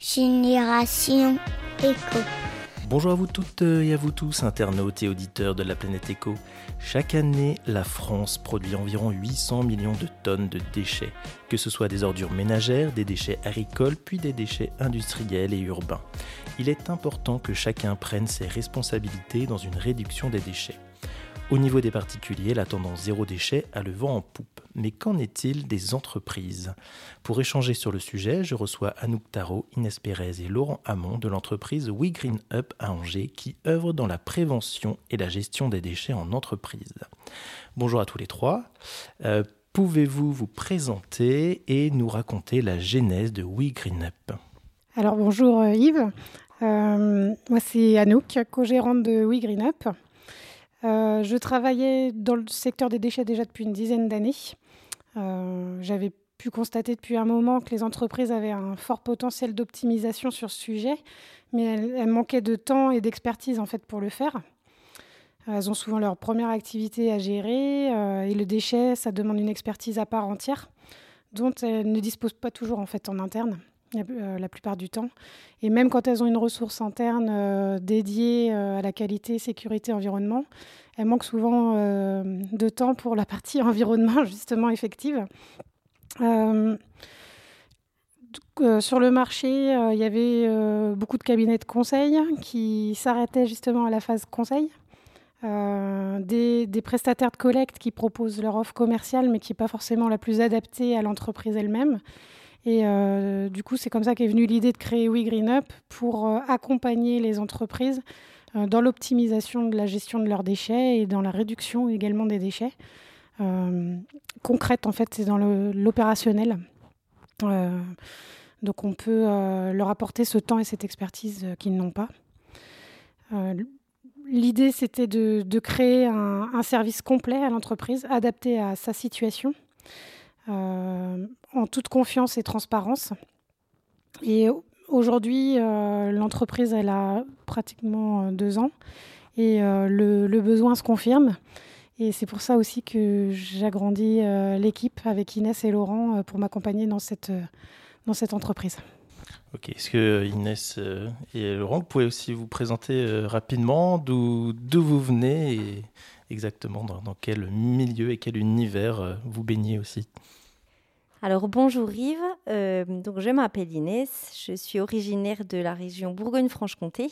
Génération Éco. Bonjour à vous toutes et à vous tous, internautes et auditeurs de la planète Éco. Chaque année, la France produit environ 800 millions de tonnes de déchets, que ce soit des ordures ménagères, des déchets agricoles, puis des déchets industriels et urbains. Il est important que chacun prenne ses responsabilités dans une réduction des déchets. Au niveau des particuliers, la tendance zéro déchet a le vent en poupe. Mais qu'en est-il des entreprises? Pour échanger sur le sujet, je reçois Anouk Tarot, Inès Pérez et Laurent Hamon de l'entreprise We Up à Angers qui œuvre dans la prévention et la gestion des déchets en entreprise. Bonjour à tous les trois. Euh, pouvez-vous vous présenter et nous raconter la genèse de We Alors bonjour euh, Yves. Euh, moi c'est Anouk, co-gérante de We. Euh, je travaillais dans le secteur des déchets déjà depuis une dizaine d'années. Euh, j'avais pu constater depuis un moment que les entreprises avaient un fort potentiel d'optimisation sur ce sujet, mais elles, manquaient de temps et d'expertise en fait pour le faire. Elles ont souvent leur première activité à gérer euh, et le déchet, ça demande une expertise à part entière dont elles ne disposent pas toujours en fait en interne. Euh, la plupart du temps. Et même quand elles ont une ressource interne euh, dédiée euh, à la qualité, sécurité, environnement, elles manquent souvent de temps pour la partie environnement justement effective. sur le marché, il y avait beaucoup de cabinets de conseil qui s'arrêtaient justement à la phase conseil. des, des, prestataires de collecte qui proposent leur offre commerciale mais qui n'est pas forcément la plus adaptée à l'entreprise elle-même. Et euh, du coup, c'est comme ça qu'est venue l'idée de créer We Green Up pour euh, accompagner les entreprises euh, dans l'optimisation de la gestion de leurs déchets et dans la réduction également des déchets. concrète, en fait, c'est dans l'opérationnel. donc, on peut leur apporter ce temps et cette expertise qu'ils n'ont pas. L'idée, c'était de, créer un, service complet à l'entreprise, adapté à sa situation. En toute confiance et transparence. Et aujourd'hui, euh, l'entreprise, elle a pratiquement euh, deux ans et le, besoin se confirme. Et c'est pour ça aussi que j'agrandis l'équipe avec Inès et Laurent pour m'accompagner dans cette, entreprise. Ok, est-ce que Inès et Laurent, vous pouvez aussi vous présenter rapidement d'où vous venez et exactement dans, quel milieu et quel univers vous baignez aussi? Alors bonjour Yves, euh, donc je m'appelle Inès, je suis originaire de la région Bourgogne-Franche-Comté.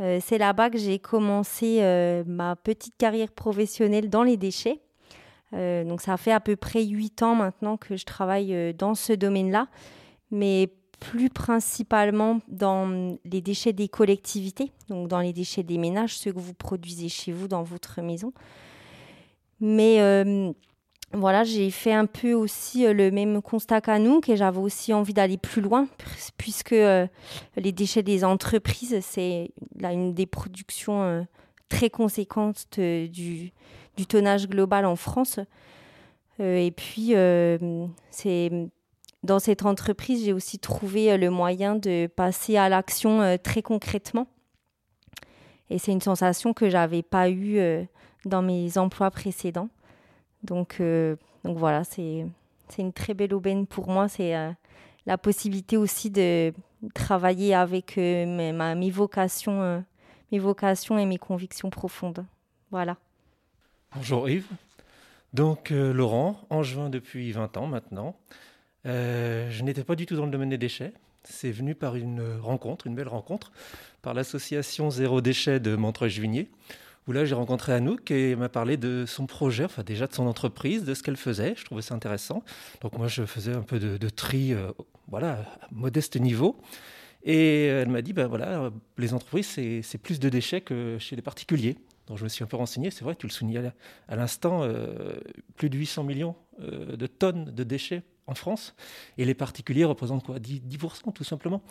Euh, c'est là-bas que j'ai commencé euh, ma petite carrière professionnelle dans les déchets. donc ça fait à peu près huit ans maintenant que je travaille dans ce domaine-là, mais plus principalement dans les déchets des collectivités, donc dans les déchets des ménages, ceux que vous produisez chez vous dans votre maison. Mais voilà, j'ai fait un peu aussi euh, le même constat qu'à nous, que j'avais aussi envie d'aller plus loin, puisque euh, les déchets des entreprises, c'est une des productions euh, très conséquentes du, tonnage global en France. et puis, dans cette entreprise, j'ai aussi trouvé le moyen de passer à l'action très concrètement. Et c'est une sensation que j'avais pas eue dans mes emplois précédents. Donc, euh, donc voilà, c'est une très belle aubaine pour moi. C'est euh, la possibilité aussi de travailler avec euh, mes, mes, vocations, mes vocations et mes convictions profondes. Voilà. Bonjour Yves. Donc Laurent, en juin depuis 20 ans maintenant. je n'étais pas du tout dans le domaine des déchets. C'est venu par une rencontre, une belle rencontre, par l'association Zéro Déchet de Montreuil-Juigné, où là j'ai rencontré Anouk et elle m'a parlé de son projet, enfin déjà de son entreprise, de ce qu'elle faisait. Je trouvais ça intéressant. Donc moi je faisais un peu de, tri, euh, voilà, à modeste niveau. Et elle m'a dit, ben voilà, les entreprises, c'est plus de déchets que chez les particuliers. Donc je me suis un peu renseigné, c'est vrai, tu le soulignais à l'instant, euh, plus de 800 millions euh, de tonnes de déchets en France. Et les particuliers représentent quoi? 10%, tout simplement.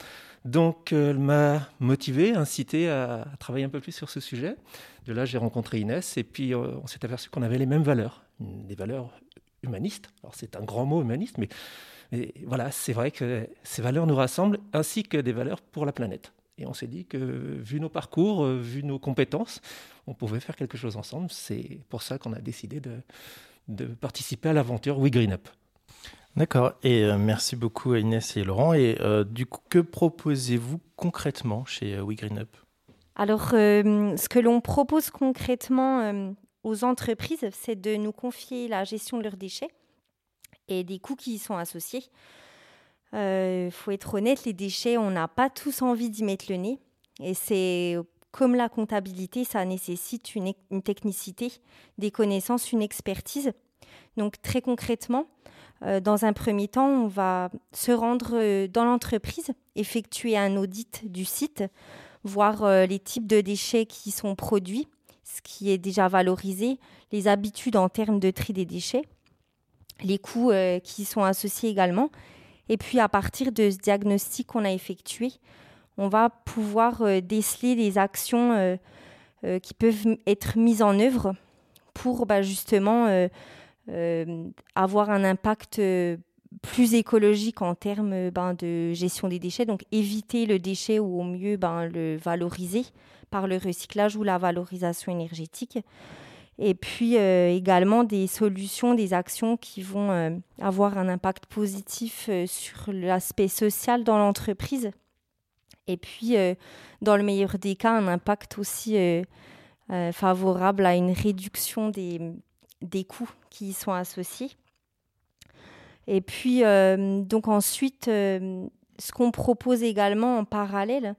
Donc elle m'a motivé, incité à, travailler un peu plus sur ce sujet. De là, j'ai rencontré Inès et puis on s'est aperçu qu'on avait les mêmes valeurs, des valeurs humanistes. Alors c'est un grand mot humaniste, mais mais voilà, c'est vrai que ces valeurs nous rassemblent, ainsi que des valeurs pour la planète. Et on s'est dit que, vu nos parcours, euh, vu nos compétences, on pouvait faire quelque chose ensemble. C'est pour ça qu'on a décidé de, de participer à l'aventure We Green Up. D'accord, et euh, merci beaucoup à Inès et Laurent. Et euh, du coup, que proposez-vous concrètement chez euh, WeGreenUp Alors, ce que l'on propose concrètement aux entreprises, c'est de nous confier la gestion de leurs déchets et des coûts qui y sont associés. Il faut être honnête, les déchets, on n'a pas tous envie d'y mettre le nez. Et c'est comme la comptabilité, ça nécessite une, technicité, des connaissances, une expertise. Donc très concrètement, euh, dans un premier temps, on va se rendre euh, dans l'entreprise, effectuer un audit du site, voir euh, les types de déchets qui sont produits, ce qui est déjà valorisé, les habitudes en termes de tri des déchets, les coûts qui sont associés également. Et puis à partir de ce diagnostic qu'on a effectué, on va pouvoir déceler les actions qui peuvent être mises en œuvre pour bah, justement avoir un impact euh, plus écologique en termes euh, ben, de gestion des déchets, donc éviter le déchet ou au mieux ben, le valoriser par le recyclage ou la valorisation énergétique. Et puis également des solutions, des actions qui vont avoir un impact positif sur l'aspect social dans l'entreprise. Et puis, dans le meilleur des cas, un impact aussi favorable à une réduction des, des coûts qui y sont associés. Et puis, euh, donc ensuite, euh, ce qu'on propose également en parallèle,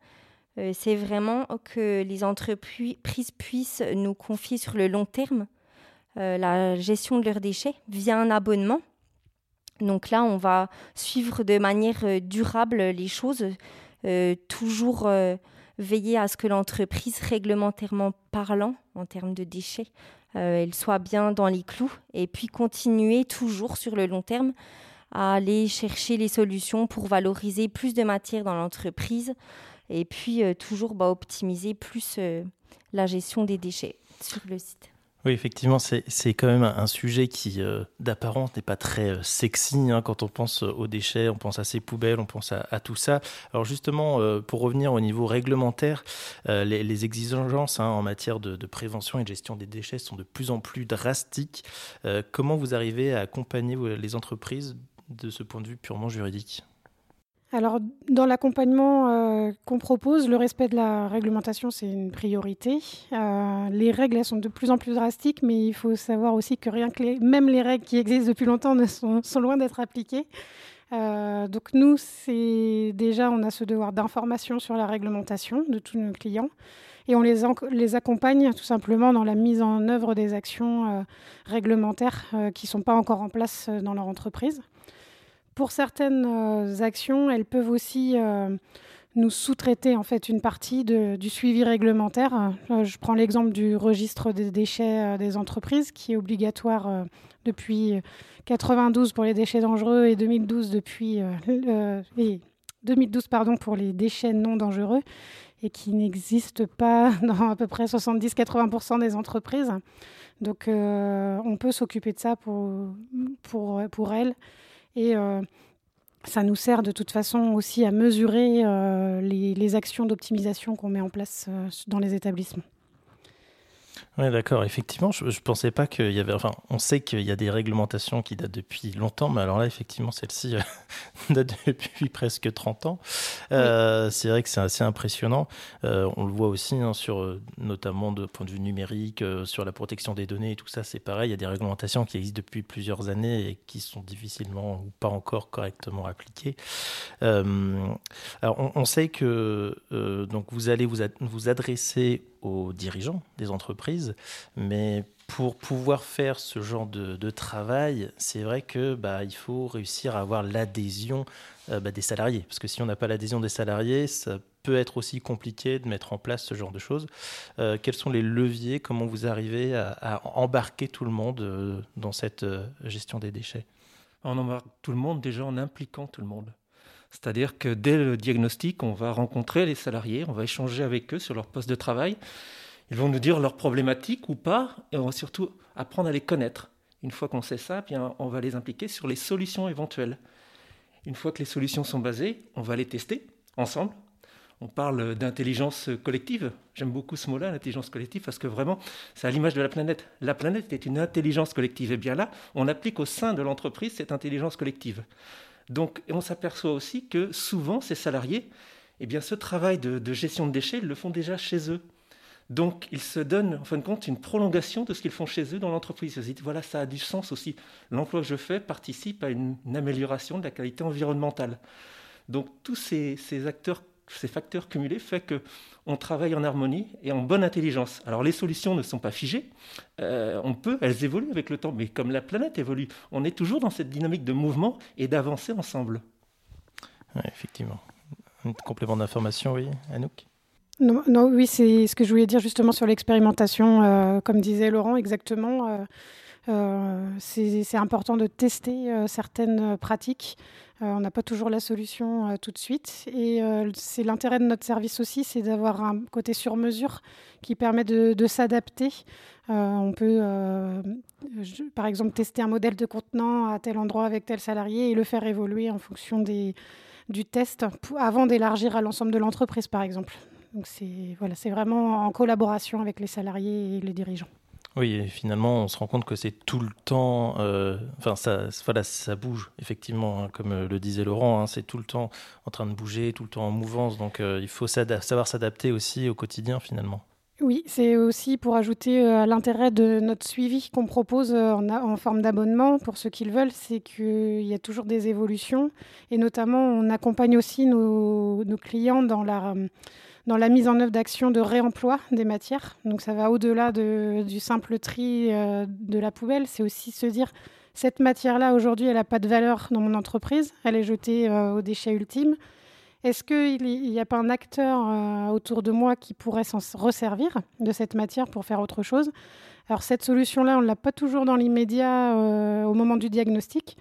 euh, c'est vraiment que les entreprises puissent nous confier sur le long terme la gestion de leurs déchets via un abonnement. Donc là, on va suivre de manière durable les choses, toujours veiller à ce que l'entreprise, réglementairement parlant, en termes de déchets, euh, elle soit bien dans les clous et puis continuer toujours sur le long terme à aller chercher les solutions pour valoriser plus de matière dans l'entreprise et puis euh, toujours bah, optimiser plus euh, la gestion des déchets sur le site. Oui, effectivement, c'est quand même un sujet qui, euh, d'apparence, n'est pas très euh, sexy. Hein, quand on pense aux déchets, on pense à ces poubelles, on pense à, tout ça. Alors justement, euh, pour revenir au niveau réglementaire, les, exigences hein, en matière de, prévention et de gestion des déchets sont de plus en plus drastiques. comment vous arrivez à accompagner les entreprises de ce point de vue purement juridique? Alors, dans l'accompagnement euh, qu'on propose, le respect de la réglementation, c'est une priorité. Euh, les règles, elles sont de plus en plus drastiques, mais il faut savoir aussi que rien que les, même les règles qui existent depuis longtemps ne sont, loin d'être appliquées. Euh, donc nous, c'est déjà, on a ce devoir d'information sur la réglementation de tous nos clients et on les accompagne tout simplement dans la mise en œuvre des actions réglementaires qui ne sont pas encore en place dans leur entreprise. Pour certaines euh, actions, elles peuvent aussi euh, nous sous-traiter en fait une partie du suivi réglementaire. Euh, je prends l'exemple du registre des déchets des entreprises qui est obligatoire depuis 92 pour les déchets dangereux et 2012 depuis 2012 pardon pour les déchets non dangereux et qui n'existe pas dans à peu près 70-80% des entreprises. Donc on peut s'occuper de ça pour, pour, pour elles et euh, ça nous sert de toute façon aussi à mesurer euh, les, actions d'optimisation qu'on met en place euh, dans les établissements. Oui, d'accord. Effectivement, je ne pensais pas qu'il y avait. Enfin, on sait qu'il y a des réglementations qui datent depuis longtemps, mais alors là, effectivement, celle-ci euh, date depuis presque 30 ans. Euh, C'est vrai que c'est assez impressionnant. Euh, on le voit aussi, hein, sur, notamment de point de vue numérique, sur la protection des données et tout ça, c'est pareil. Il y a des réglementations qui existent depuis plusieurs années et qui sont difficilement ou pas encore correctement appliquées. alors, on, on, sait que donc vous allez vous, ad vous adresser aux dirigeants des entreprises, mais pour pouvoir faire ce genre de, travail, c'est vrai que bah, il faut réussir à avoir l'adhésion euh, bah, des salariés, parce que si on n'a pas l'adhésion des salariés, ça peut être aussi compliqué de mettre en place ce genre de choses. Euh, quels sont les leviers? Comment vous arrivez à, embarquer tout le monde euh, dans cette gestion des déchets? On embarque tout le monde déjà en impliquant tout le monde. C'est-à-dire que dès le diagnostic, on va rencontrer les salariés, on va échanger avec eux sur leur poste de travail. Ils vont nous dire leurs problématiques ou pas, et on va surtout apprendre à les connaître. Une fois qu'on sait ça, bien, on va les impliquer sur les solutions éventuelles. Une fois que les solutions sont basées, on va les tester ensemble. on parle d'intelligence collective. J'aime beaucoup ce mot-là, l'intelligence collective, parce que vraiment, c'est à l'image de la planète. La planète est une intelligence collective. Et bien là, on applique au sein de l'entreprise cette intelligence collective. Donc, on s'aperçoit aussi que souvent, ces salariés, eh bien, ce travail de, gestion de déchets, ils le font déjà chez eux. Donc, ils se donnent, en fin de compte, une prolongation de ce qu'ils font chez eux dans l'entreprise. Ils se disent, voilà, ça a du sens aussi. L'emploi que je fais participe à une, amélioration de la qualité environnementale. Donc, tous ces, ces acteurs ces facteurs cumulés fait que on travaille en harmonie et en bonne intelligence. Alors les solutions ne sont pas figées, euh, on peut, elles évoluent avec le temps, mais comme la planète évolue, on est toujours dans cette dynamique de mouvement et d'avancer ensemble. effectivement. Un complément d'information, oui, Anouk? Non, non, oui, c'est ce que je voulais dire justement sur l'expérimentation, euh, comme disait Laurent, exactement. Euh, c'est important de tester certaines pratiques on n'a pas toujours la solution euh, tout de suite. Et euh, c'est l'intérêt de notre service aussi, c'est d'avoir un côté sur mesure qui permet de, s'adapter. on peut, par exemple, tester un modèle de contenant à tel endroit avec tel salarié et le faire évoluer en fonction du test avant d'élargir à l'ensemble de l'entreprise, par exemple. Donc c'est voilà, c'est vraiment en collaboration avec les salariés et les dirigeants. Oui, finalement, on se rend compte que c'est tout le temps. Euh, enfin, ça, voilà, ça bouge, effectivement, hein, comme euh, le disait Laurent. Hein, c'est tout le temps en train de bouger, tout le temps en mouvance. Donc, euh, il faut savoir s'adapter aussi au quotidien, finalement. Oui, c'est aussi pour ajouter à l'intérêt de notre suivi qu'on propose en, forme d'abonnement pour ceux qui le veulent, c'est qu'il y a toujours des évolutions et notamment on accompagne aussi nos clients dans la dans la mise en œuvre d'actions de réemploi des matières. Donc ça va au-delà du simple tri euh, de la poubelle. C'est aussi se dire, cette matière-là, aujourd'hui, elle n'a pas de valeur dans mon entreprise. Elle est jetée euh, au déchet ultime. Est-ce qu'il n'y a pas un acteur euh, autour de moi qui pourrait s'en resservir de cette matière pour faire autre chose? Alors cette solution-là, on ne l'a pas toujours dans l'immédiat au moment du diagnostic.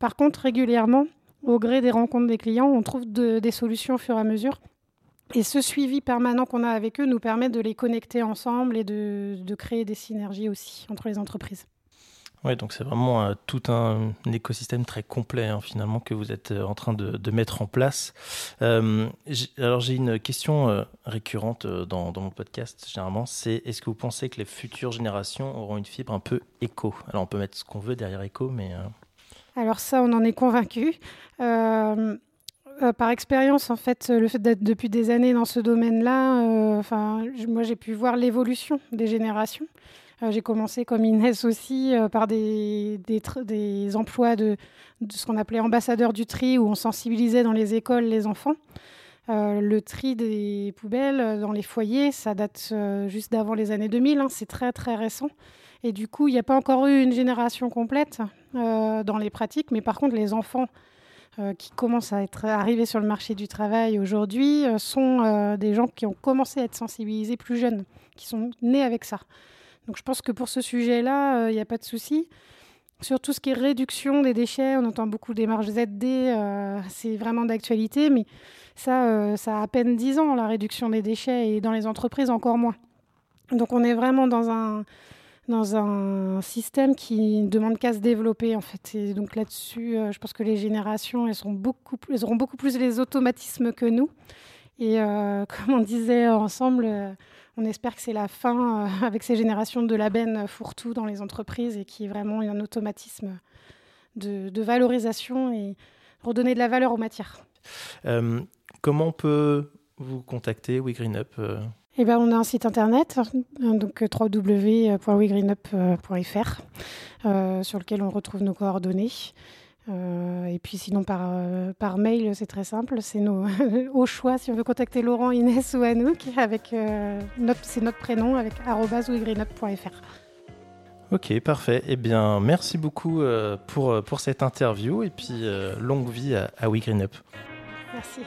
Par contre, régulièrement, au gré des rencontres des clients, on trouve des solutions au fur et à mesure et ce suivi permanent qu'on a avec eux nous permet de les connecter ensemble et de, créer des synergies aussi entre les entreprises. Oui, donc c'est vraiment euh, tout un, écosystème très complet hein, finalement que vous êtes euh, en train de, mettre en place. Euh, alors j'ai une question récurrente dans, mon podcast généralement, c'est est-ce que vous pensez que les futures générations auront une fibre un peu éco? Alors on peut mettre ce qu'on veut derrière éco, mais... Alors ça, on en est convaincu. Euh, par expérience, en fait, le fait d'être depuis des années dans ce domaine-là, euh, enfin, moi, j'ai pu voir l'évolution des générations. Euh, j'ai commencé comme Inès aussi par des, emplois de, ce qu'on appelait ambassadeurs du tri, où on sensibilisait dans les écoles les enfants. le tri des poubelles dans les foyers, ça date juste d'avant les années 2000, hein, c'est très très récent. Et du coup, il n'y a pas encore eu une génération complète dans les pratiques, mais par contre, les enfants euh, qui commencent à être arrivés sur le marché du travail aujourd'hui euh, sont euh, des gens qui ont commencé à être sensibilisés plus jeunes, qui sont nés avec ça. Donc je pense que pour ce sujet-là, il n'y a pas de souci. Sur tout ce qui est réduction des déchets, on entend beaucoup des marges ZD, c'est vraiment d'actualité, mais ça, ça a à peine 10 ans, la réduction des déchets, et dans les entreprises encore moins. Donc on est vraiment dans un, dans un système qui demande qu'à se développer en fait. Et donc là-dessus, euh, je pense que les générations, elles, sont beaucoup elles auront beaucoup plus les automatismes que nous. Et euh, comme on disait ensemble, euh, on espère que c'est la fin avec ces générations de la benne fourre-tout dans les entreprises et qui est vraiment un automatisme de, de, valorisation et redonner de la valeur aux matières. comment on peut vous contacter, WeGreenUp eh ben, on a un site internet, donc www.wegreenup.fr, euh, sur lequel on retrouve nos coordonnées. Euh, et puis sinon par, euh, par mail, c'est très simple. C'est au choix si on veut contacter Laurent, Inès ou Anouk, avec notre, c'est notre prénom avec wegreenup.fr. Ok, parfait. Eh bien, merci beaucoup pour, pour cette interview et puis longue vie à, à WeGreenUp. Merci.